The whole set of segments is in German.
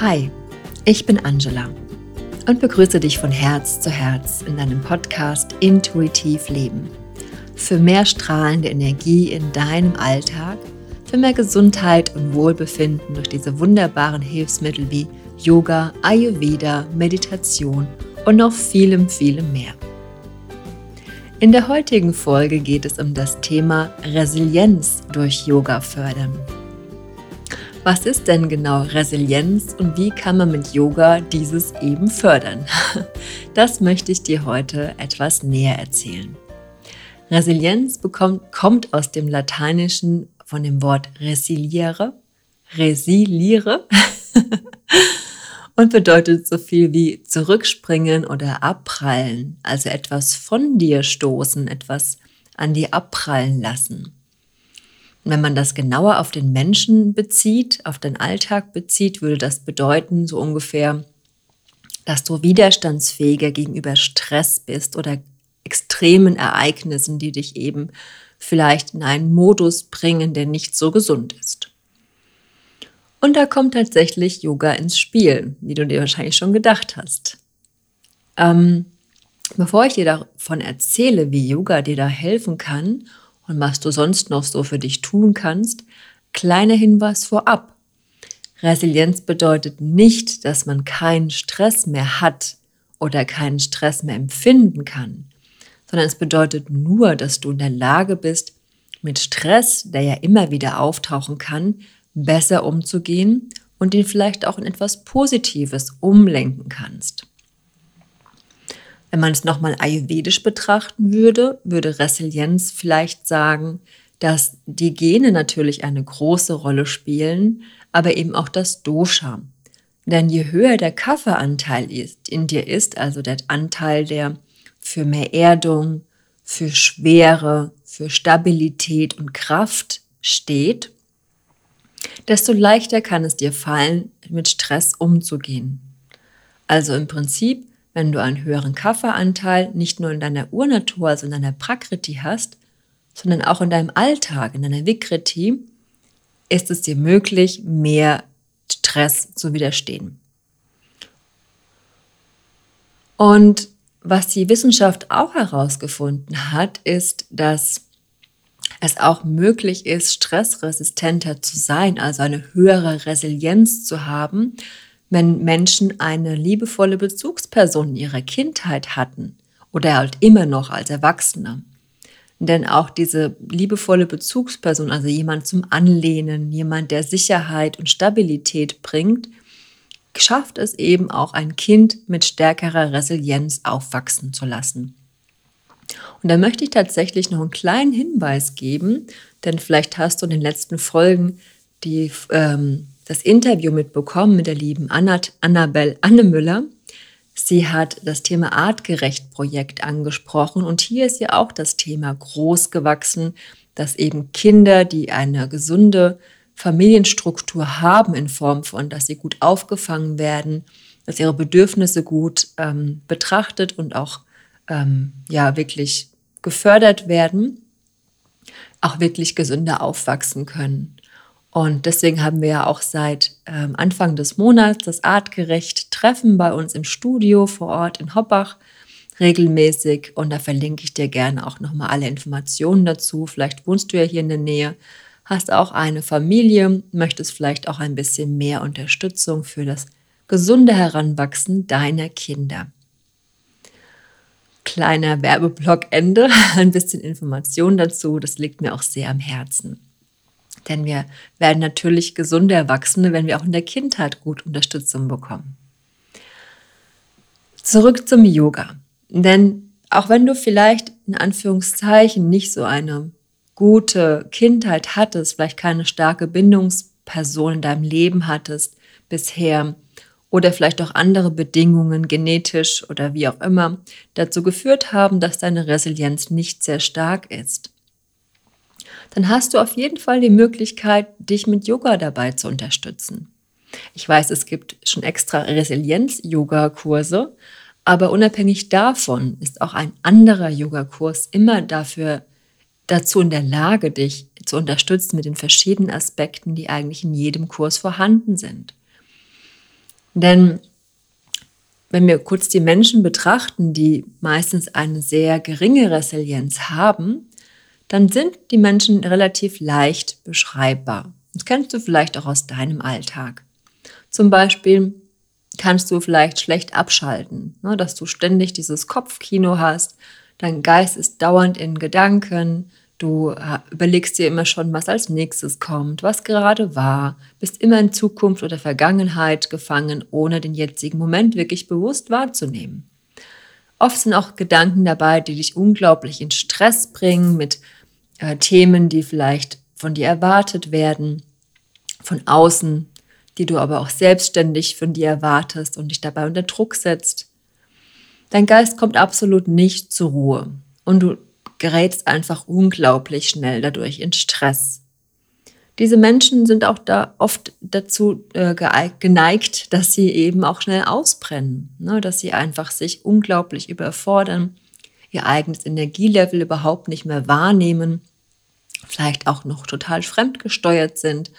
Hi, ich bin Angela und begrüße dich von Herz zu Herz in deinem Podcast Intuitiv Leben. Für mehr strahlende Energie in deinem Alltag, für mehr Gesundheit und Wohlbefinden durch diese wunderbaren Hilfsmittel wie Yoga, Ayurveda, Meditation und noch vielem, vielem mehr. In der heutigen Folge geht es um das Thema Resilienz durch Yoga fördern. Was ist denn genau Resilienz und wie kann man mit Yoga dieses eben fördern? Das möchte ich dir heute etwas näher erzählen. Resilienz bekommt, kommt aus dem Lateinischen von dem Wort resiliere, resiliere und bedeutet so viel wie zurückspringen oder abprallen, also etwas von dir stoßen, etwas an dir abprallen lassen. Wenn man das genauer auf den Menschen bezieht, auf den Alltag bezieht, würde das bedeuten, so ungefähr, dass du widerstandsfähiger gegenüber Stress bist oder extremen Ereignissen, die dich eben vielleicht in einen Modus bringen, der nicht so gesund ist. Und da kommt tatsächlich Yoga ins Spiel, wie du dir wahrscheinlich schon gedacht hast. Ähm, bevor ich dir davon erzähle, wie Yoga dir da helfen kann und was du sonst noch so für dich tun kannst, kleiner Hinweis vorab. Resilienz bedeutet nicht, dass man keinen Stress mehr hat oder keinen Stress mehr empfinden kann, sondern es bedeutet nur, dass du in der Lage bist, mit Stress, der ja immer wieder auftauchen kann, besser umzugehen und den vielleicht auch in etwas Positives umlenken kannst. Wenn man es nochmal ayurvedisch betrachten würde, würde Resilienz vielleicht sagen, dass die Gene natürlich eine große Rolle spielen, aber eben auch das Dosha. Denn je höher der Kaffeeanteil in dir ist, also der Anteil, der für mehr Erdung, für Schwere, für Stabilität und Kraft steht, desto leichter kann es dir fallen, mit Stress umzugehen. Also im Prinzip, wenn du einen höheren Kaffeeanteil nicht nur in deiner Urnatur, also in deiner Prakriti hast, sondern auch in deinem Alltag, in deiner Vikriti, ist es dir möglich, mehr Stress zu widerstehen. Und was die Wissenschaft auch herausgefunden hat, ist, dass es auch möglich ist, stressresistenter zu sein, also eine höhere Resilienz zu haben, wenn Menschen eine liebevolle Bezugsperson in ihrer Kindheit hatten oder halt immer noch als Erwachsene. Denn auch diese liebevolle Bezugsperson, also jemand zum Anlehnen, jemand, der Sicherheit und Stabilität bringt, schafft es eben auch ein Kind mit stärkerer Resilienz aufwachsen zu lassen. Und da möchte ich tatsächlich noch einen kleinen Hinweis geben, denn vielleicht hast du in den letzten Folgen die, ähm, das Interview mitbekommen mit der lieben Anna, Annabelle Annemüller. Sie hat das Thema Artgerecht-Projekt angesprochen und hier ist ja auch das Thema groß gewachsen, dass eben Kinder, die eine gesunde Familienstruktur haben in Form von, dass sie gut aufgefangen werden, dass ihre Bedürfnisse gut ähm, betrachtet und auch ähm, ja wirklich gefördert werden, auch wirklich gesünder aufwachsen können. Und deswegen haben wir ja auch seit ähm, Anfang des Monats das artgerecht Treffen bei uns im Studio vor Ort in Hoppach regelmäßig. Und da verlinke ich dir gerne auch nochmal alle Informationen dazu. Vielleicht wohnst du ja hier in der Nähe, hast auch eine Familie, möchtest vielleicht auch ein bisschen mehr Unterstützung für das gesunde Heranwachsen deiner Kinder kleiner Werbeblockende, ein bisschen Information dazu. Das liegt mir auch sehr am Herzen. Denn wir werden natürlich gesunde Erwachsene, wenn wir auch in der Kindheit gut Unterstützung bekommen. Zurück zum Yoga. Denn auch wenn du vielleicht in Anführungszeichen nicht so eine gute Kindheit hattest, vielleicht keine starke Bindungsperson in deinem Leben hattest bisher, oder vielleicht auch andere Bedingungen, genetisch oder wie auch immer, dazu geführt haben, dass deine Resilienz nicht sehr stark ist, dann hast du auf jeden Fall die Möglichkeit, dich mit Yoga dabei zu unterstützen. Ich weiß, es gibt schon extra Resilienz-Yoga-Kurse, aber unabhängig davon ist auch ein anderer Yogakurs immer dafür dazu in der Lage, dich zu unterstützen mit den verschiedenen Aspekten, die eigentlich in jedem Kurs vorhanden sind. Denn wenn wir kurz die Menschen betrachten, die meistens eine sehr geringe Resilienz haben, dann sind die Menschen relativ leicht beschreibbar. Das kennst du vielleicht auch aus deinem Alltag. Zum Beispiel kannst du vielleicht schlecht abschalten, ne, dass du ständig dieses Kopfkino hast, dein Geist ist dauernd in Gedanken, du äh, überlegst dir immer schon, was als nächstes kommt, was gerade war, bist immer in Zukunft oder Vergangenheit gefangen, ohne den jetzigen Moment wirklich bewusst wahrzunehmen. Oft sind auch Gedanken dabei, die dich unglaublich in Stress bringen mit äh, Themen, die vielleicht von dir erwartet werden, von außen, die du aber auch selbstständig von dir erwartest und dich dabei unter Druck setzt. Dein Geist kommt absolut nicht zur Ruhe und du gerätst einfach unglaublich schnell dadurch in Stress. Diese Menschen sind auch da oft dazu äh, geneigt, dass sie eben auch schnell ausbrennen, ne? dass sie einfach sich unglaublich überfordern, ihr eigenes Energielevel überhaupt nicht mehr wahrnehmen, vielleicht auch noch total fremdgesteuert sind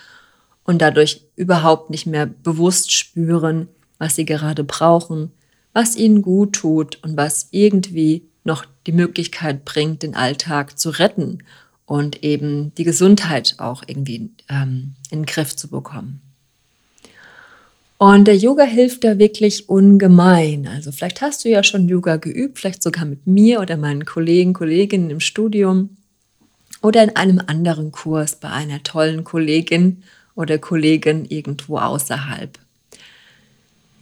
und dadurch überhaupt nicht mehr bewusst spüren, was sie gerade brauchen, was ihnen gut tut und was irgendwie noch die Möglichkeit bringt, den Alltag zu retten und eben die Gesundheit auch irgendwie ähm, in den Griff zu bekommen. Und der Yoga hilft da wirklich ungemein. Also vielleicht hast du ja schon Yoga geübt, vielleicht sogar mit mir oder meinen Kollegen, Kolleginnen im Studium oder in einem anderen Kurs bei einer tollen Kollegin oder Kollegen irgendwo außerhalb.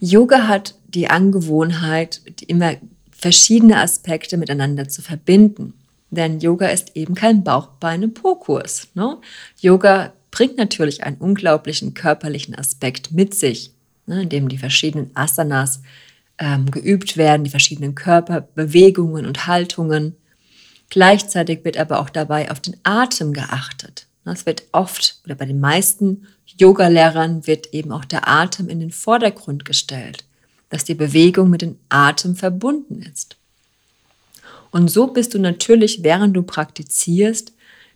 Yoga hat die Angewohnheit, immer verschiedene Aspekte miteinander zu verbinden. Denn Yoga ist eben kein Bauchbeine-Po-Kurs. Ne? Yoga bringt natürlich einen unglaublichen körperlichen Aspekt mit sich, ne, in dem die verschiedenen Asanas ähm, geübt werden, die verschiedenen Körperbewegungen und Haltungen. Gleichzeitig wird aber auch dabei auf den Atem geachtet. Es wird oft oder bei den meisten Yoga-Lehrern wird eben auch der Atem in den Vordergrund gestellt, dass die Bewegung mit dem Atem verbunden ist. Und so bist du natürlich, während du praktizierst,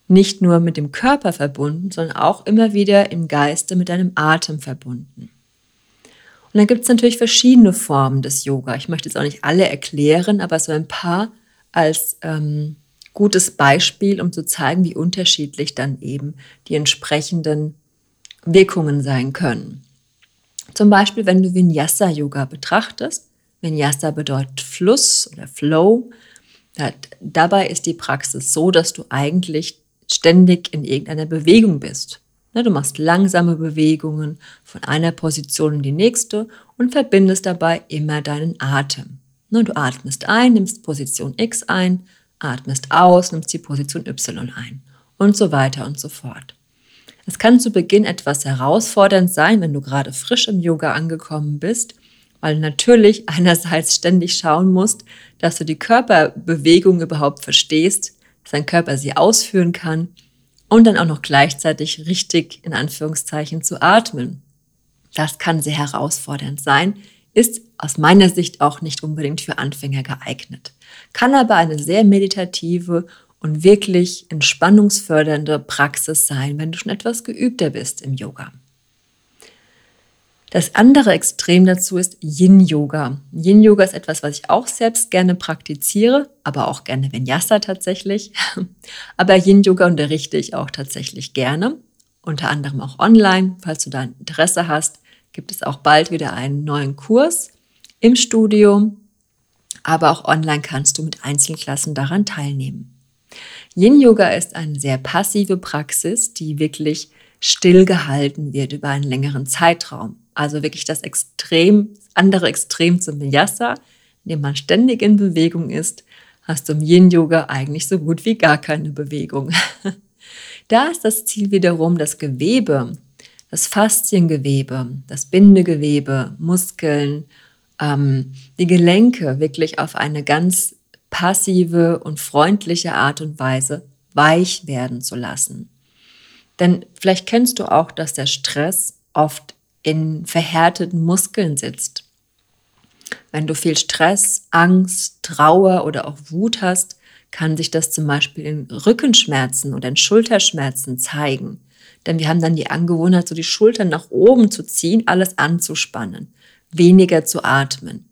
nicht nur mit dem Körper verbunden, sondern auch immer wieder im Geiste mit deinem Atem verbunden. Und dann gibt es natürlich verschiedene Formen des Yoga. Ich möchte jetzt auch nicht alle erklären, aber so ein paar als ähm, gutes Beispiel, um zu zeigen, wie unterschiedlich dann eben die entsprechenden Wirkungen sein können. Zum Beispiel, wenn du Vinyasa-Yoga betrachtest. Vinyasa bedeutet Fluss oder Flow. Dabei ist die Praxis so, dass du eigentlich ständig in irgendeiner Bewegung bist. Du machst langsame Bewegungen von einer Position in die nächste und verbindest dabei immer deinen Atem. Du atmest ein, nimmst Position X ein, atmest aus, nimmst die Position Y ein und so weiter und so fort. Es kann zu Beginn etwas herausfordernd sein, wenn du gerade frisch im Yoga angekommen bist, weil natürlich einerseits ständig schauen musst, dass du die Körperbewegung überhaupt verstehst, dass dein Körper sie ausführen kann und dann auch noch gleichzeitig richtig in Anführungszeichen zu atmen. Das kann sehr herausfordernd sein, ist aus meiner Sicht auch nicht unbedingt für Anfänger geeignet, kann aber eine sehr meditative und wirklich entspannungsfördernde Praxis sein, wenn du schon etwas geübter bist im Yoga. Das andere Extrem dazu ist Yin-Yoga. Yin-Yoga ist etwas, was ich auch selbst gerne praktiziere, aber auch gerne Vinyasa tatsächlich. Aber Yin-Yoga unterrichte ich auch tatsächlich gerne, unter anderem auch online. Falls du da Interesse hast, gibt es auch bald wieder einen neuen Kurs im Studio, aber auch online kannst du mit Einzelklassen daran teilnehmen. Yin Yoga ist eine sehr passive Praxis, die wirklich stillgehalten wird über einen längeren Zeitraum. Also wirklich das Extrem, andere Extrem zum Vinyasa, in dem man ständig in Bewegung ist, hast du im Yin Yoga eigentlich so gut wie gar keine Bewegung. da ist das Ziel wiederum, das Gewebe, das Fasziengewebe, das Bindegewebe, Muskeln, ähm, die Gelenke wirklich auf eine ganz passive und freundliche Art und Weise weich werden zu lassen. Denn vielleicht kennst du auch, dass der Stress oft in verhärteten Muskeln sitzt. Wenn du viel Stress, Angst, Trauer oder auch Wut hast, kann sich das zum Beispiel in Rückenschmerzen oder in Schulterschmerzen zeigen. Denn wir haben dann die Angewohnheit, so die Schultern nach oben zu ziehen, alles anzuspannen. weniger zu atmen.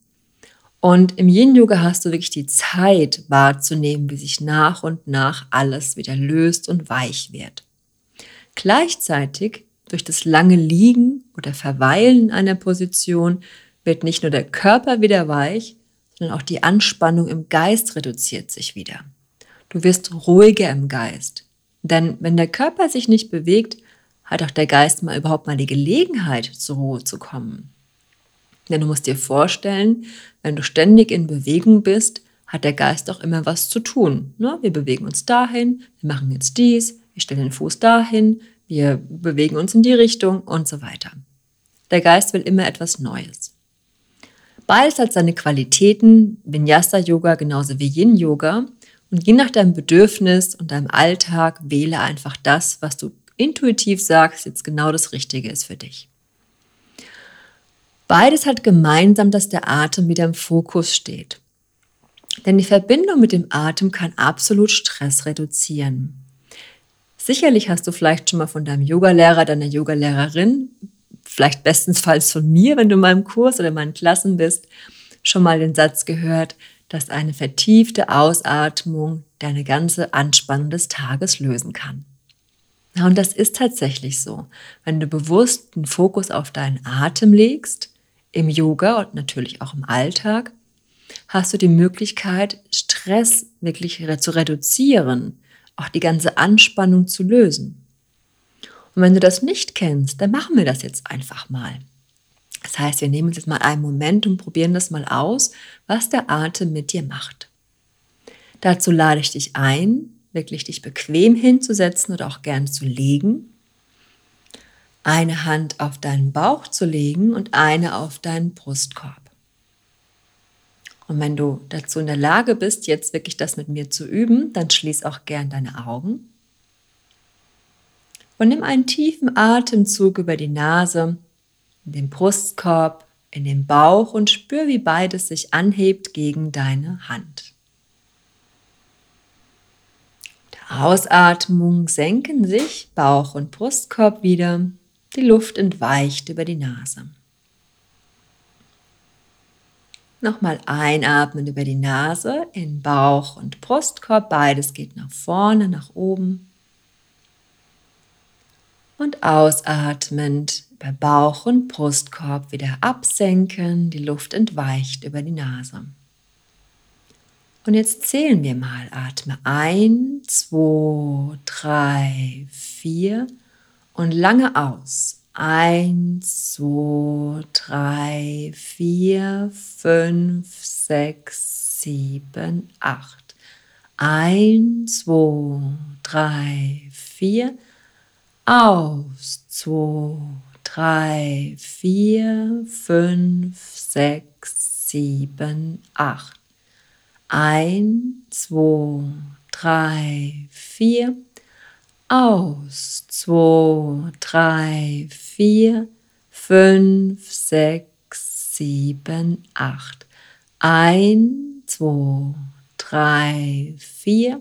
Und im Yin-Yoga hast du wirklich die Zeit wahrzunehmen, wie sich nach und nach alles wieder löst und weich wird. Gleichzeitig durch das lange Liegen oder Verweilen in einer Position wird nicht nur der Körper wieder weich, sondern auch die Anspannung im Geist reduziert sich wieder. Du wirst ruhiger im Geist. Denn wenn der Körper sich nicht bewegt, hat auch der Geist mal überhaupt mal die Gelegenheit, zur Ruhe zu kommen. Denn du musst dir vorstellen, wenn du ständig in Bewegung bist, hat der Geist auch immer was zu tun. Ne? Wir bewegen uns dahin, wir machen jetzt dies, wir stellen den Fuß dahin, wir bewegen uns in die Richtung und so weiter. Der Geist will immer etwas Neues. Beides hat seine Qualitäten, Vinyasa-Yoga genauso wie Yin-Yoga. Und je nach deinem Bedürfnis und deinem Alltag wähle einfach das, was du intuitiv sagst, jetzt genau das Richtige ist für dich. Beides hat gemeinsam, dass der Atem wieder im Fokus steht. Denn die Verbindung mit dem Atem kann absolut Stress reduzieren. Sicherlich hast du vielleicht schon mal von deinem Yogalehrer, deiner Yogalehrerin, vielleicht bestensfalls von mir, wenn du in meinem Kurs oder in meinen Klassen bist, schon mal den Satz gehört, dass eine vertiefte Ausatmung deine ganze Anspannung des Tages lösen kann. Und das ist tatsächlich so. Wenn du bewusst den Fokus auf deinen Atem legst, im Yoga und natürlich auch im Alltag, hast du die Möglichkeit, Stress wirklich zu reduzieren, auch die ganze Anspannung zu lösen. Und wenn du das nicht kennst, dann machen wir das jetzt einfach mal. Das heißt, wir nehmen uns jetzt mal einen Moment und probieren das mal aus, was der Atem mit dir macht. Dazu lade ich dich ein, wirklich dich bequem hinzusetzen oder auch gern zu legen. Eine Hand auf deinen Bauch zu legen und eine auf deinen Brustkorb. Und wenn du dazu in der Lage bist, jetzt wirklich das mit mir zu üben, dann schließ auch gern deine Augen. Und nimm einen tiefen Atemzug über die Nase, in den Brustkorb, in den Bauch und spür, wie beides sich anhebt gegen deine Hand. Der Ausatmung senken sich Bauch und Brustkorb wieder, die Luft entweicht über die Nase. Nochmal einatmen über die Nase in Bauch und Brustkorb. Beides geht nach vorne, nach oben. Und ausatmend bei Bauch und Brustkorb wieder absenken. Die Luft entweicht über die Nase. Und jetzt zählen wir mal. Atme ein, zwei, drei, vier und lange aus. Eins, zwei, drei, vier, fünf, sechs, sieben, acht. Eins, zwei, drei, vier. Aus. Zwei, drei, vier, fünf, sechs, sieben, acht. Eins, zwei, drei, vier aus. Zwei, drei, vier, fünf, sechs, sieben, acht. Ein, zwei, drei, vier.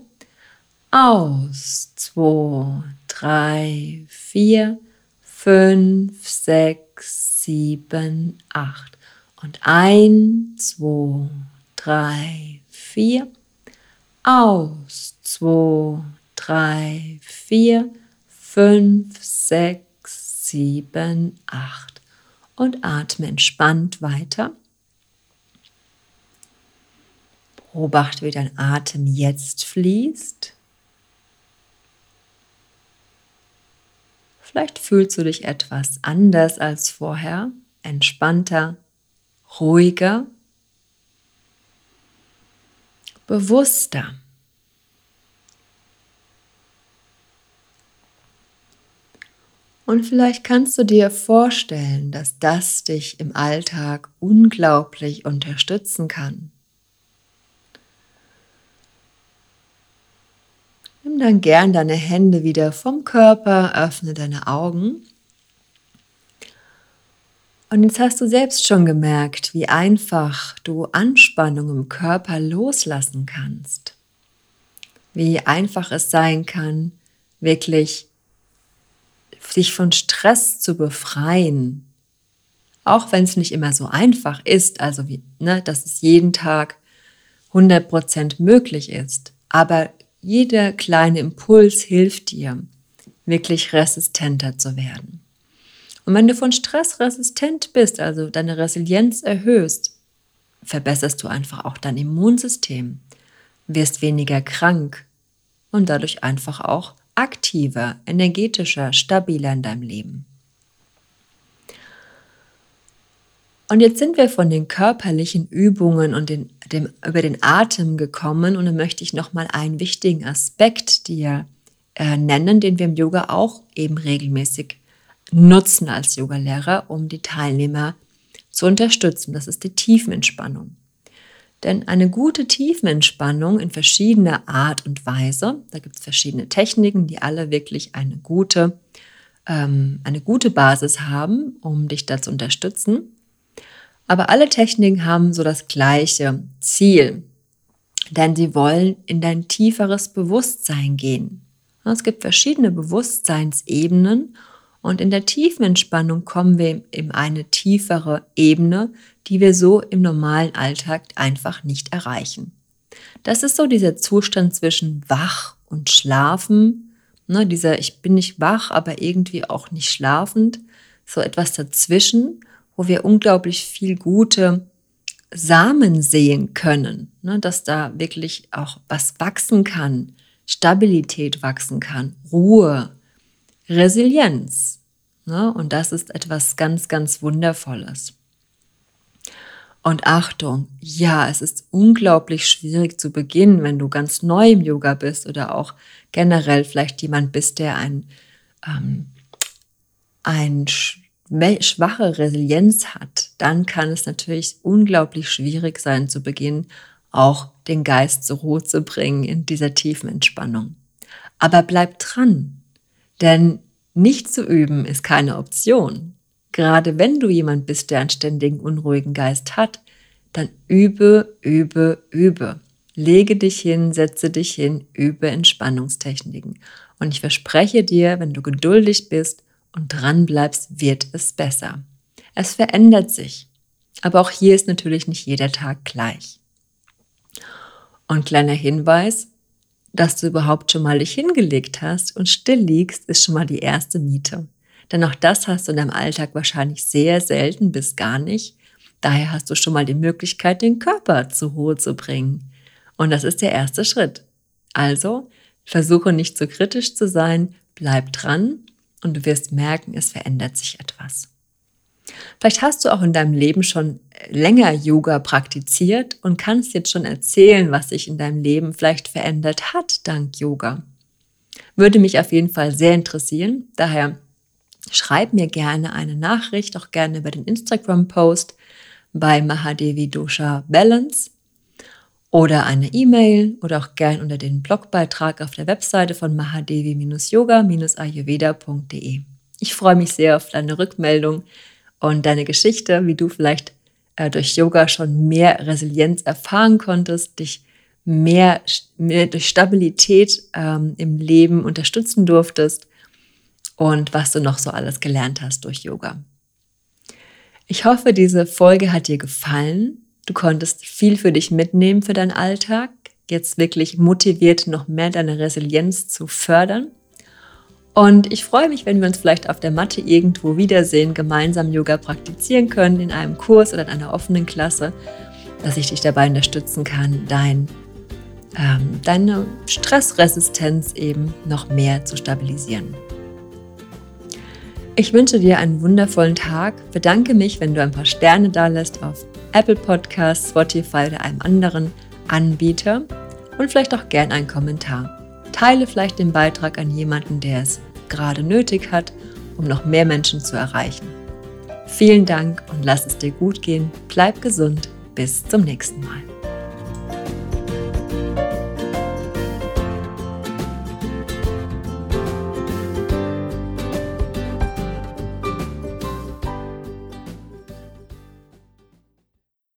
Aus. Zwei, drei, vier, fünf, sechs, sieben, acht. Und ein, zwei, drei, vier. Aus. Zwei, drei, vier, fünf, sechs, sieben, acht. Und atme entspannt weiter. Beobachte, wie dein Atem jetzt fließt. Vielleicht fühlst du dich etwas anders als vorher, entspannter, ruhiger, bewusster. Und vielleicht kannst du dir vorstellen, dass das dich im Alltag unglaublich unterstützen kann. Nimm dann gern deine Hände wieder vom Körper, öffne deine Augen. Und jetzt hast du selbst schon gemerkt, wie einfach du Anspannung im Körper loslassen kannst. Wie einfach es sein kann, wirklich sich von Stress zu befreien. Auch wenn es nicht immer so einfach ist, also wie, ne, dass es jeden Tag 100% möglich ist. Aber jeder kleine Impuls hilft dir, wirklich resistenter zu werden. Und wenn du von Stress resistent bist, also deine Resilienz erhöhst, verbesserst du einfach auch dein Immunsystem, wirst weniger krank und dadurch einfach auch aktiver, energetischer, stabiler in deinem Leben. Und jetzt sind wir von den körperlichen Übungen und den, dem, über den Atem gekommen und dann möchte ich nochmal einen wichtigen Aspekt dir äh, nennen, den wir im Yoga auch eben regelmäßig nutzen als Yogalehrer, um die Teilnehmer zu unterstützen. Das ist die Tiefenentspannung. Denn eine gute Tiefenentspannung in verschiedener Art und Weise, da gibt es verschiedene Techniken, die alle wirklich eine gute, ähm, eine gute Basis haben, um dich da zu unterstützen. Aber alle Techniken haben so das gleiche Ziel, denn sie wollen in dein tieferes Bewusstsein gehen. Es gibt verschiedene Bewusstseinsebenen und in der tiefen Entspannung kommen wir in eine tiefere Ebene, die wir so im normalen Alltag einfach nicht erreichen. Das ist so dieser Zustand zwischen wach und schlafen, ne, dieser ich bin nicht wach, aber irgendwie auch nicht schlafend, so etwas dazwischen wo wir unglaublich viel gute Samen sehen können, ne, dass da wirklich auch was wachsen kann, Stabilität wachsen kann, Ruhe, Resilienz. Ne, und das ist etwas ganz, ganz Wundervolles. Und Achtung, ja, es ist unglaublich schwierig zu beginnen, wenn du ganz neu im Yoga bist oder auch generell vielleicht jemand bist, der ein, ähm, ein schwache Resilienz hat, dann kann es natürlich unglaublich schwierig sein, zu Beginn auch den Geist zur Ruhe zu bringen in dieser tiefen Entspannung. Aber bleib dran, denn nicht zu üben ist keine Option. Gerade wenn du jemand bist, der einen ständigen unruhigen Geist hat, dann übe, übe, übe. Lege dich hin, setze dich hin, übe Entspannungstechniken. Und ich verspreche dir, wenn du geduldig bist, und dran bleibst, wird es besser. Es verändert sich. Aber auch hier ist natürlich nicht jeder Tag gleich. Und kleiner Hinweis, dass du überhaupt schon mal dich hingelegt hast und still liegst, ist schon mal die erste Miete. Denn auch das hast du in deinem Alltag wahrscheinlich sehr selten bis gar nicht. Daher hast du schon mal die Möglichkeit, den Körper zur Ruhe zu bringen. Und das ist der erste Schritt. Also versuche nicht zu kritisch zu sein, bleib dran und du wirst merken, es verändert sich etwas. Vielleicht hast du auch in deinem Leben schon länger Yoga praktiziert und kannst jetzt schon erzählen, was sich in deinem Leben vielleicht verändert hat dank Yoga. Würde mich auf jeden Fall sehr interessieren. Daher schreib mir gerne eine Nachricht, auch gerne über den Instagram-Post bei Mahadevi Dosha Balance oder eine E-Mail oder auch gern unter den Blogbeitrag auf der Webseite von mahadevi-yoga-ayurveda.de. Ich freue mich sehr auf deine Rückmeldung und deine Geschichte, wie du vielleicht äh, durch Yoga schon mehr Resilienz erfahren konntest, dich mehr, mehr durch Stabilität ähm, im Leben unterstützen durftest und was du noch so alles gelernt hast durch Yoga. Ich hoffe, diese Folge hat dir gefallen Du konntest viel für dich mitnehmen für deinen Alltag, jetzt wirklich motiviert, noch mehr deine Resilienz zu fördern. Und ich freue mich, wenn wir uns vielleicht auf der Matte irgendwo wiedersehen, gemeinsam Yoga praktizieren können, in einem Kurs oder in einer offenen Klasse, dass ich dich dabei unterstützen kann, dein, ähm, deine Stressresistenz eben noch mehr zu stabilisieren. Ich wünsche dir einen wundervollen Tag, bedanke mich, wenn du ein paar Sterne da lässt auf Apple Podcasts, Spotify oder einem anderen Anbieter und vielleicht auch gern einen Kommentar. Teile vielleicht den Beitrag an jemanden, der es gerade nötig hat, um noch mehr Menschen zu erreichen. Vielen Dank und lass es dir gut gehen. Bleib gesund. Bis zum nächsten Mal.